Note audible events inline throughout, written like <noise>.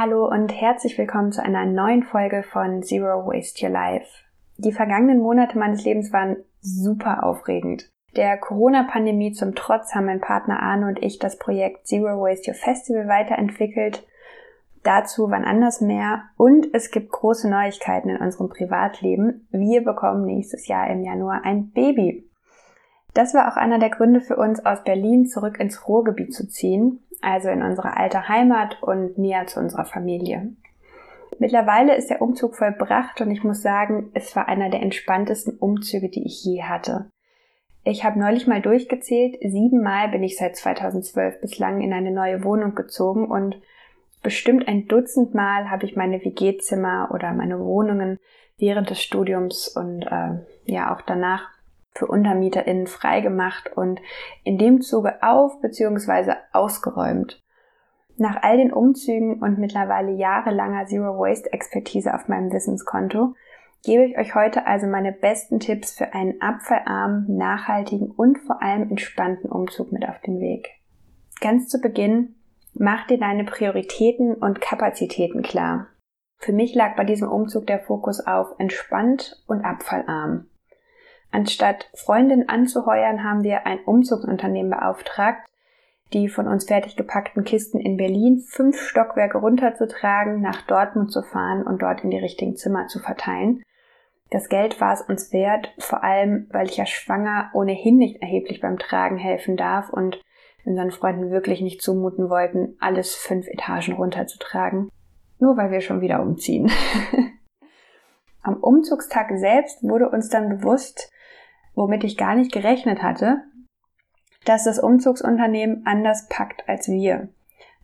Hallo und herzlich willkommen zu einer neuen Folge von Zero Waste Your Life. Die vergangenen Monate meines Lebens waren super aufregend. Der Corona-Pandemie zum Trotz haben mein Partner Arne und ich das Projekt Zero Waste Your Festival weiterentwickelt. Dazu wann anders mehr. Und es gibt große Neuigkeiten in unserem Privatleben. Wir bekommen nächstes Jahr im Januar ein Baby. Das war auch einer der Gründe für uns, aus Berlin zurück ins Ruhrgebiet zu ziehen also in unsere alte Heimat und näher zu unserer Familie. Mittlerweile ist der Umzug vollbracht und ich muss sagen, es war einer der entspanntesten Umzüge, die ich je hatte. Ich habe neulich mal durchgezählt, siebenmal bin ich seit 2012 bislang in eine neue Wohnung gezogen und bestimmt ein Dutzend Mal habe ich meine WG-Zimmer oder meine Wohnungen während des Studiums und äh, ja auch danach für UntermieterInnen freigemacht und in dem Zuge auf bzw. ausgeräumt. Nach all den Umzügen und mittlerweile jahrelanger Zero Waste Expertise auf meinem Wissenskonto gebe ich euch heute also meine besten Tipps für einen abfallarmen, nachhaltigen und vor allem entspannten Umzug mit auf den Weg. Ganz zu Beginn, mach dir deine Prioritäten und Kapazitäten klar. Für mich lag bei diesem Umzug der Fokus auf entspannt und abfallarm. Anstatt Freundinnen anzuheuern, haben wir ein Umzugsunternehmen beauftragt, die von uns fertig gepackten Kisten in Berlin fünf Stockwerke runterzutragen, nach Dortmund zu fahren und dort in die richtigen Zimmer zu verteilen. Das Geld war es uns wert, vor allem, weil ich ja schwanger ohnehin nicht erheblich beim Tragen helfen darf und unseren Freunden wirklich nicht zumuten wollten, alles fünf Etagen runterzutragen. Nur weil wir schon wieder umziehen. <laughs> Am Umzugstag selbst wurde uns dann bewusst, womit ich gar nicht gerechnet hatte, dass das Umzugsunternehmen anders packt als wir.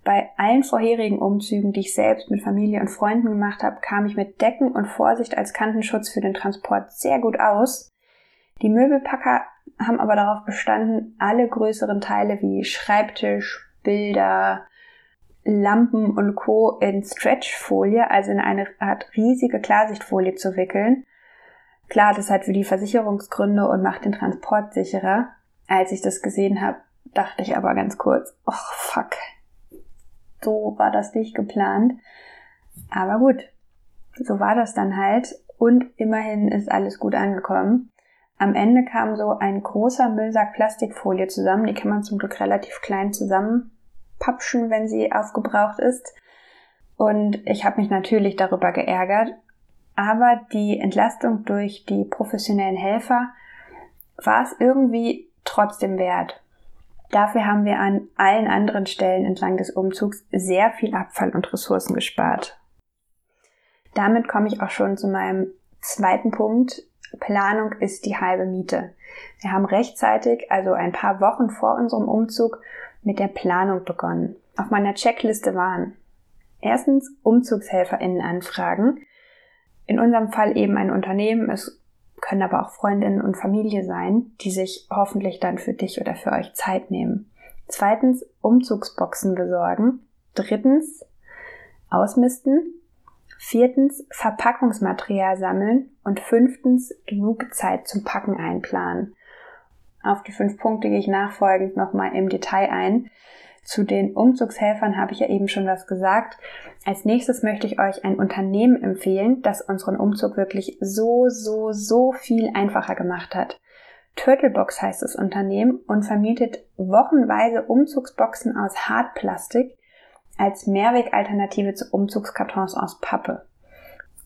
Bei allen vorherigen Umzügen, die ich selbst mit Familie und Freunden gemacht habe, kam ich mit Decken und Vorsicht als Kantenschutz für den Transport sehr gut aus. Die Möbelpacker haben aber darauf bestanden, alle größeren Teile wie Schreibtisch, Bilder, Lampen und Co. in Stretchfolie, also in eine Art riesige Klarsichtfolie zu wickeln Klar, das hat für die Versicherungsgründe und macht den Transport sicherer. Als ich das gesehen habe, dachte ich aber ganz kurz, oh fuck, so war das nicht geplant. Aber gut, so war das dann halt und immerhin ist alles gut angekommen. Am Ende kam so ein großer Müllsack Plastikfolie zusammen, die kann man zum Glück relativ klein zusammenpapschen, wenn sie aufgebraucht ist. Und ich habe mich natürlich darüber geärgert, aber die Entlastung durch die professionellen Helfer war es irgendwie trotzdem wert. Dafür haben wir an allen anderen Stellen entlang des Umzugs sehr viel Abfall und Ressourcen gespart. Damit komme ich auch schon zu meinem zweiten Punkt. Planung ist die halbe Miete. Wir haben rechtzeitig, also ein paar Wochen vor unserem Umzug, mit der Planung begonnen. Auf meiner Checkliste waren erstens UmzugshelferInnen anfragen, in unserem Fall eben ein Unternehmen. Es können aber auch Freundinnen und Familie sein, die sich hoffentlich dann für dich oder für euch Zeit nehmen. Zweitens Umzugsboxen besorgen. Drittens Ausmisten. Viertens Verpackungsmaterial sammeln. Und fünftens genug Zeit zum Packen einplanen. Auf die fünf Punkte gehe ich nachfolgend nochmal im Detail ein. Zu den Umzugshelfern habe ich ja eben schon was gesagt. Als nächstes möchte ich euch ein Unternehmen empfehlen, das unseren Umzug wirklich so, so, so viel einfacher gemacht hat. Turtlebox heißt das Unternehmen und vermietet wochenweise Umzugsboxen aus Hartplastik als Mehrwegalternative zu Umzugskartons aus Pappe.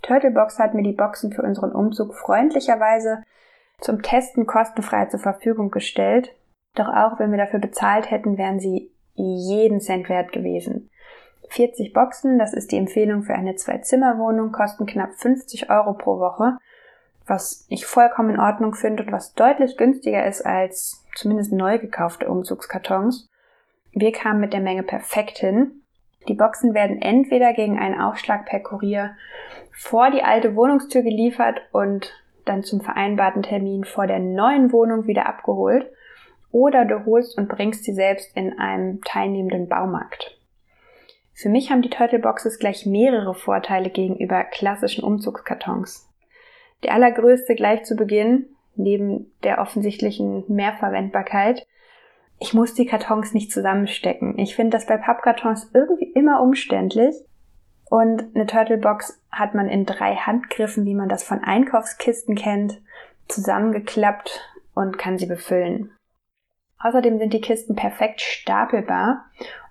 Turtlebox hat mir die Boxen für unseren Umzug freundlicherweise zum Testen kostenfrei zur Verfügung gestellt. Doch auch wenn wir dafür bezahlt hätten, wären sie jeden Cent wert gewesen. 40 Boxen, das ist die Empfehlung für eine Zwei-Zimmer-Wohnung, kosten knapp 50 Euro pro Woche, was ich vollkommen in Ordnung finde und was deutlich günstiger ist als zumindest neu gekaufte Umzugskartons. Wir kamen mit der Menge perfekt hin. Die Boxen werden entweder gegen einen Aufschlag per Kurier vor die alte Wohnungstür geliefert und dann zum vereinbarten Termin vor der neuen Wohnung wieder abgeholt oder du holst und bringst sie selbst in einem teilnehmenden Baumarkt. Für mich haben die Turtleboxes gleich mehrere Vorteile gegenüber klassischen Umzugskartons. Der allergrößte gleich zu Beginn, neben der offensichtlichen Mehrverwendbarkeit, ich muss die Kartons nicht zusammenstecken. Ich finde das bei Pappkartons irgendwie immer umständlich Und eine Turtlebox hat man in drei Handgriffen, wie man das von Einkaufskisten kennt, zusammengeklappt und kann sie befüllen. Außerdem sind die Kisten perfekt stapelbar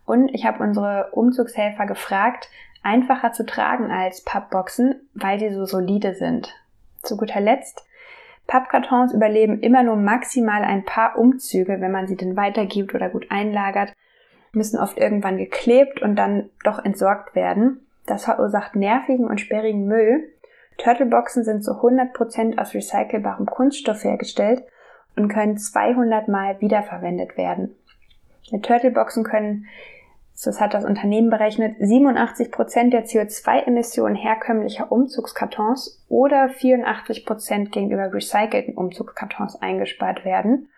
und ich habe unsere Umzugshelfer gefragt, einfacher zu tragen als Pappboxen, weil sie so solide sind. Zu guter Letzt, Pappkartons überleben immer nur maximal ein paar Umzüge, wenn man sie denn weitergibt oder gut einlagert, müssen oft irgendwann geklebt und dann doch entsorgt werden. Das verursacht nervigen und sperrigen Müll. Turtleboxen sind zu 100% aus recycelbarem Kunststoff hergestellt und können 200 Mal wiederverwendet werden. Mit Turtleboxen können das hat das Unternehmen berechnet, 87 Prozent der CO2-Emissionen herkömmlicher Umzugskartons oder 84 Prozent gegenüber recycelten Umzugskartons eingespart werden.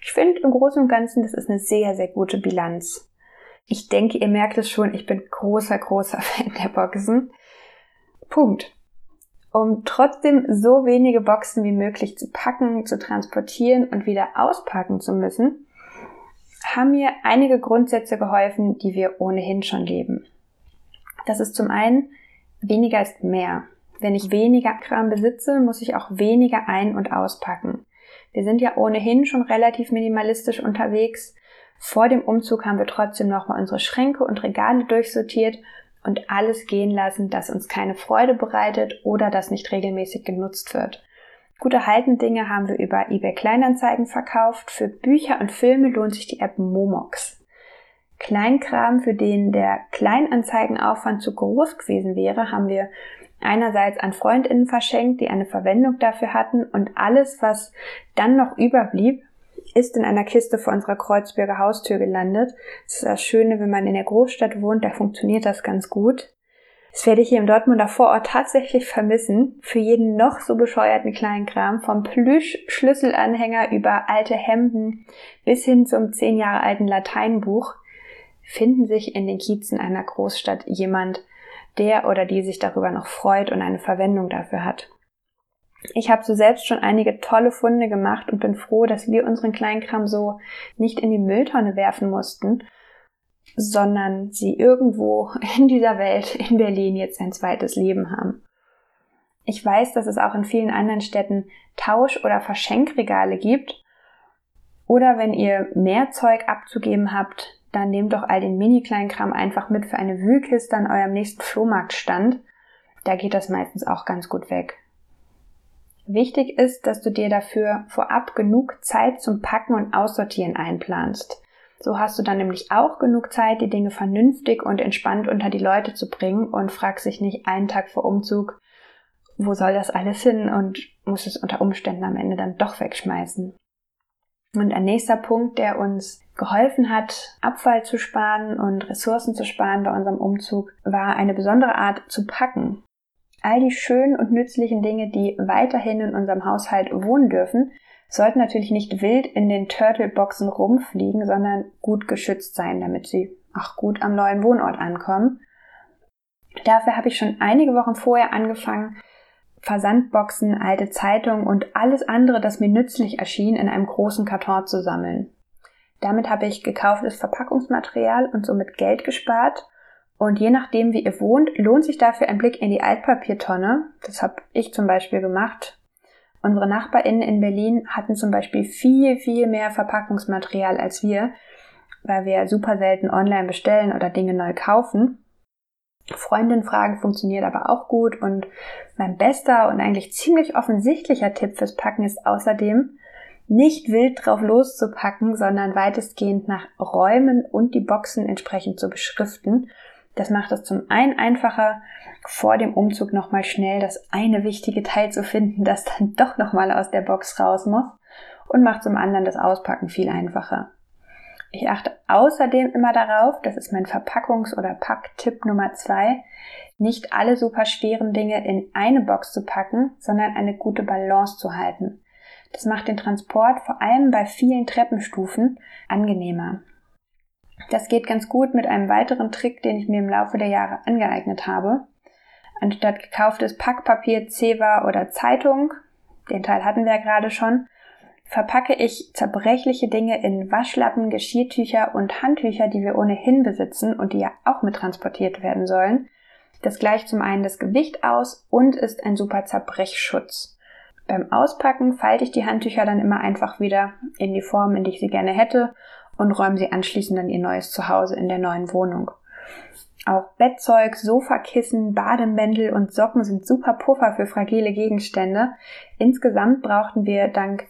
Ich finde im Großen und Ganzen, das ist eine sehr, sehr gute Bilanz. Ich denke, ihr merkt es schon, ich bin großer, großer <laughs> Fan der Boxen. Punkt. Um trotzdem so wenige Boxen wie möglich zu packen, zu transportieren und wieder auspacken zu müssen, haben mir einige Grundsätze geholfen, die wir ohnehin schon leben. Das ist zum einen, weniger ist mehr. Wenn ich weniger Kram besitze, muss ich auch weniger ein- und auspacken. Wir sind ja ohnehin schon relativ minimalistisch unterwegs. Vor dem Umzug haben wir trotzdem nochmal unsere Schränke und Regale durchsortiert und alles gehen lassen, das uns keine Freude bereitet oder das nicht regelmäßig genutzt wird. Gut erhaltene Dinge haben wir über eBay Kleinanzeigen verkauft. Für Bücher und Filme lohnt sich die App Momox. Kleinkram, für den der Kleinanzeigenaufwand zu groß gewesen wäre, haben wir einerseits an Freundinnen verschenkt, die eine Verwendung dafür hatten und alles, was dann noch überblieb, ist in einer Kiste vor unserer Kreuzberger Haustür gelandet. Das ist das Schöne, wenn man in der Großstadt wohnt, da funktioniert das ganz gut. Das werde ich hier im Dortmunder Vorort tatsächlich vermissen. Für jeden noch so bescheuerten Kleinkram, vom Plüsch-Schlüsselanhänger über alte Hemden bis hin zum zehn Jahre alten Lateinbuch, finden sich in den Kiezen einer Großstadt jemand, der oder die sich darüber noch freut und eine Verwendung dafür hat. Ich habe so selbst schon einige tolle Funde gemacht und bin froh, dass wir unseren Kleinkram so nicht in die Mülltonne werfen mussten, sondern sie irgendwo <laughs> in dieser Welt, in Berlin, jetzt ein zweites Leben haben. Ich weiß, dass es auch in vielen anderen Städten Tausch- oder Verschenkregale gibt. Oder wenn ihr mehr Zeug abzugeben habt, dann nehmt doch all den Mini-Kleinkram einfach mit für eine Wühlkiste an eurem nächsten Flohmarktstand. Da geht das meistens auch ganz gut weg. Wichtig ist, dass du dir dafür vorab genug Zeit zum Packen und Aussortieren einplanst. So hast du dann nämlich auch genug Zeit, die Dinge vernünftig und entspannt unter die Leute zu bringen und fragst dich nicht einen Tag vor Umzug, wo soll das alles hin und muss es unter Umständen am Ende dann doch wegschmeißen. Und ein nächster Punkt, der uns geholfen hat, Abfall zu sparen und Ressourcen zu sparen bei unserem Umzug, war eine besondere Art zu packen. All die schönen und nützlichen Dinge, die weiterhin in unserem Haushalt wohnen dürfen, sollten natürlich nicht wild in den Turtle-Boxen rumfliegen, sondern gut geschützt sein, damit sie auch gut am neuen Wohnort ankommen. Dafür habe ich schon einige Wochen vorher angefangen, Versandboxen, alte Zeitungen und alles andere, das mir nützlich erschien, in einem großen Karton zu sammeln. Damit habe ich gekauftes Verpackungsmaterial und somit Geld gespart. Und je nachdem, wie ihr wohnt, lohnt sich dafür ein Blick in die Altpapiertonne. Das habe ich zum Beispiel gemacht. Unsere NachbarInnen in Berlin hatten zum Beispiel viel, viel mehr Verpackungsmaterial als wir, weil wir super selten online bestellen oder Dinge neu kaufen. Freundin fragen funktioniert aber auch gut und mein bester und eigentlich ziemlich offensichtlicher Tipp fürs Packen ist außerdem, nicht wild drauf loszupacken, sondern weitestgehend nach Räumen und die Boxen entsprechend zu beschriften das macht es zum einen einfacher, vor dem Umzug nochmal schnell das eine wichtige Teil zu finden, das dann doch nochmal aus der Box raus muss und macht zum anderen das Auspacken viel einfacher. Ich achte außerdem immer darauf, das ist mein Verpackungs- oder Packtipp Nummer zwei, nicht alle super schweren Dinge in eine Box zu packen, sondern eine gute Balance zu halten. Das macht den Transport vor allem bei vielen Treppenstufen angenehmer. Das geht ganz gut mit einem weiteren Trick, den ich mir im Laufe der Jahre angeeignet habe. Anstatt gekauftes Packpapier, Zewa oder Zeitung, den Teil hatten wir ja gerade schon, verpacke ich zerbrechliche Dinge in Waschlappen, Geschirrtücher und Handtücher, die wir ohnehin besitzen und die ja auch mit transportiert werden sollen. Das gleicht zum einen das Gewicht aus und ist ein super Zerbrechschutz. Beim Auspacken falte ich die Handtücher dann immer einfach wieder in die Form, in die ich sie gerne hätte und räume sie anschließend dann ihr neues Zuhause in der neuen Wohnung. Auch Bettzeug, Sofakissen, Bademäntel und Socken sind super Puffer für fragile Gegenstände. Insgesamt brauchten wir dank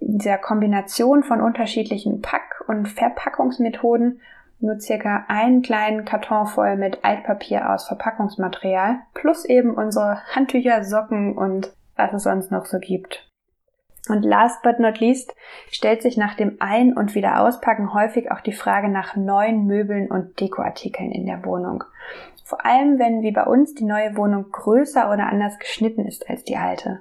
dieser Kombination von unterschiedlichen Pack- und Verpackungsmethoden nur circa einen kleinen Karton voll mit Altpapier aus Verpackungsmaterial plus eben unsere Handtücher, Socken und was es sonst noch so gibt. Und last but not least stellt sich nach dem Ein- und Wiederauspacken häufig auch die Frage nach neuen Möbeln und Dekoartikeln in der Wohnung. Vor allem, wenn wie bei uns die neue Wohnung größer oder anders geschnitten ist als die alte.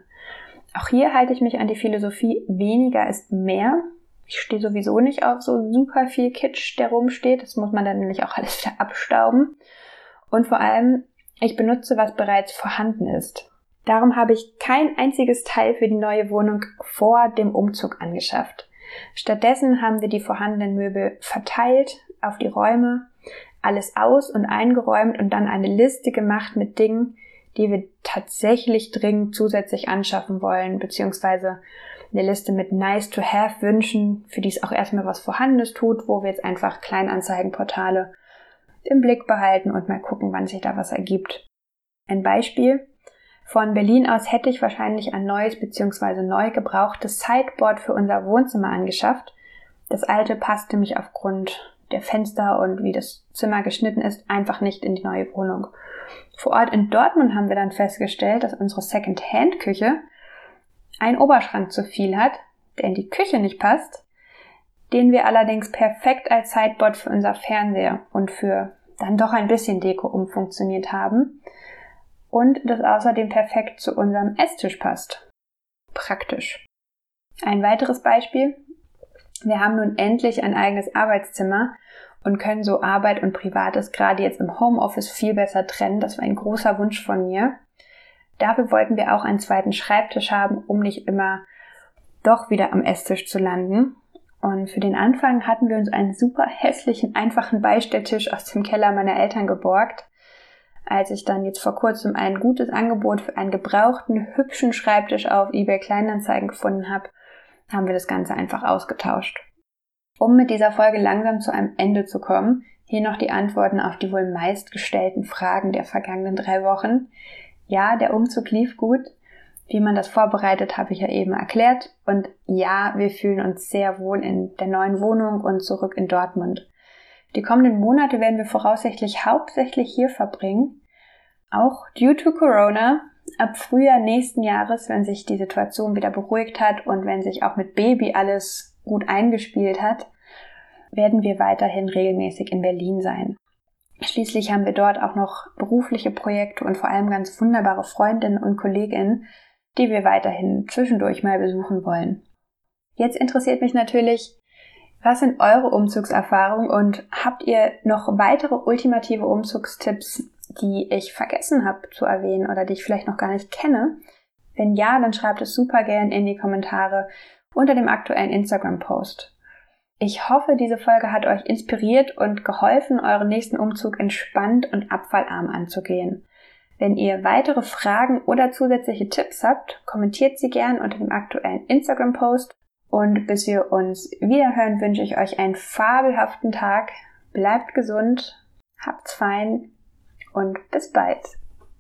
Auch hier halte ich mich an die Philosophie weniger ist mehr. Ich stehe sowieso nicht auf so super viel Kitsch, der rumsteht. Das muss man dann nämlich auch alles wieder abstauben. Und vor allem, ich benutze, was bereits vorhanden ist. Darum habe ich kein einziges Teil für die neue Wohnung vor dem Umzug angeschafft. Stattdessen haben wir die vorhandenen Möbel verteilt auf die Räume, alles aus und eingeräumt und dann eine Liste gemacht mit Dingen, die wir tatsächlich dringend zusätzlich anschaffen wollen, beziehungsweise eine Liste mit nice to have Wünschen, für die es auch erstmal was Vorhandenes tut, wo wir jetzt einfach Kleinanzeigenportale im Blick behalten und mal gucken, wann sich da was ergibt. Ein Beispiel. Von Berlin aus hätte ich wahrscheinlich ein neues bzw. neu gebrauchtes Sideboard für unser Wohnzimmer angeschafft. Das alte passte mich aufgrund der Fenster und wie das Zimmer geschnitten ist einfach nicht in die neue Wohnung. Vor Ort in Dortmund haben wir dann festgestellt, dass unsere Second-Hand-Küche einen Oberschrank zu viel hat, der in die Küche nicht passt, den wir allerdings perfekt als Sideboard für unser Fernseher und für dann doch ein bisschen Deko umfunktioniert haben und das außerdem perfekt zu unserem Esstisch passt. Praktisch. Ein weiteres Beispiel. Wir haben nun endlich ein eigenes Arbeitszimmer und können so Arbeit und Privates gerade jetzt im Homeoffice viel besser trennen. Das war ein großer Wunsch von mir. Dafür wollten wir auch einen zweiten Schreibtisch haben, um nicht immer doch wieder am Esstisch zu landen. Und für den Anfang hatten wir uns einen super hässlichen, einfachen Beistelltisch aus dem Keller meiner Eltern geborgt. Als ich dann jetzt vor kurzem ein gutes Angebot für einen gebrauchten, hübschen Schreibtisch auf eBay Kleinanzeigen gefunden habe, haben wir das Ganze einfach ausgetauscht. Um mit dieser Folge langsam zu einem Ende zu kommen, hier noch die Antworten auf die wohl meistgestellten Fragen der vergangenen drei Wochen. Ja, der Umzug lief gut. Wie man das vorbereitet, habe ich ja eben erklärt. Und ja, wir fühlen uns sehr wohl in der neuen Wohnung und zurück in Dortmund. Die kommenden Monate werden wir voraussichtlich hauptsächlich hier verbringen. Auch due to Corona. Ab Frühjahr nächsten Jahres, wenn sich die Situation wieder beruhigt hat und wenn sich auch mit Baby alles gut eingespielt hat, werden wir weiterhin regelmäßig in Berlin sein. Schließlich haben wir dort auch noch berufliche Projekte und vor allem ganz wunderbare Freundinnen und Kolleginnen, die wir weiterhin zwischendurch mal besuchen wollen. Jetzt interessiert mich natürlich, was sind eure Umzugserfahrungen und habt ihr noch weitere ultimative Umzugstipps, die ich vergessen habe zu erwähnen oder die ich vielleicht noch gar nicht kenne? Wenn ja, dann schreibt es super gern in die Kommentare unter dem aktuellen Instagram-Post. Ich hoffe, diese Folge hat euch inspiriert und geholfen, euren nächsten Umzug entspannt und abfallarm anzugehen. Wenn ihr weitere Fragen oder zusätzliche Tipps habt, kommentiert sie gern unter dem aktuellen Instagram-Post. Und bis wir uns wiederhören, wünsche ich euch einen fabelhaften Tag. Bleibt gesund, habt's fein und bis bald.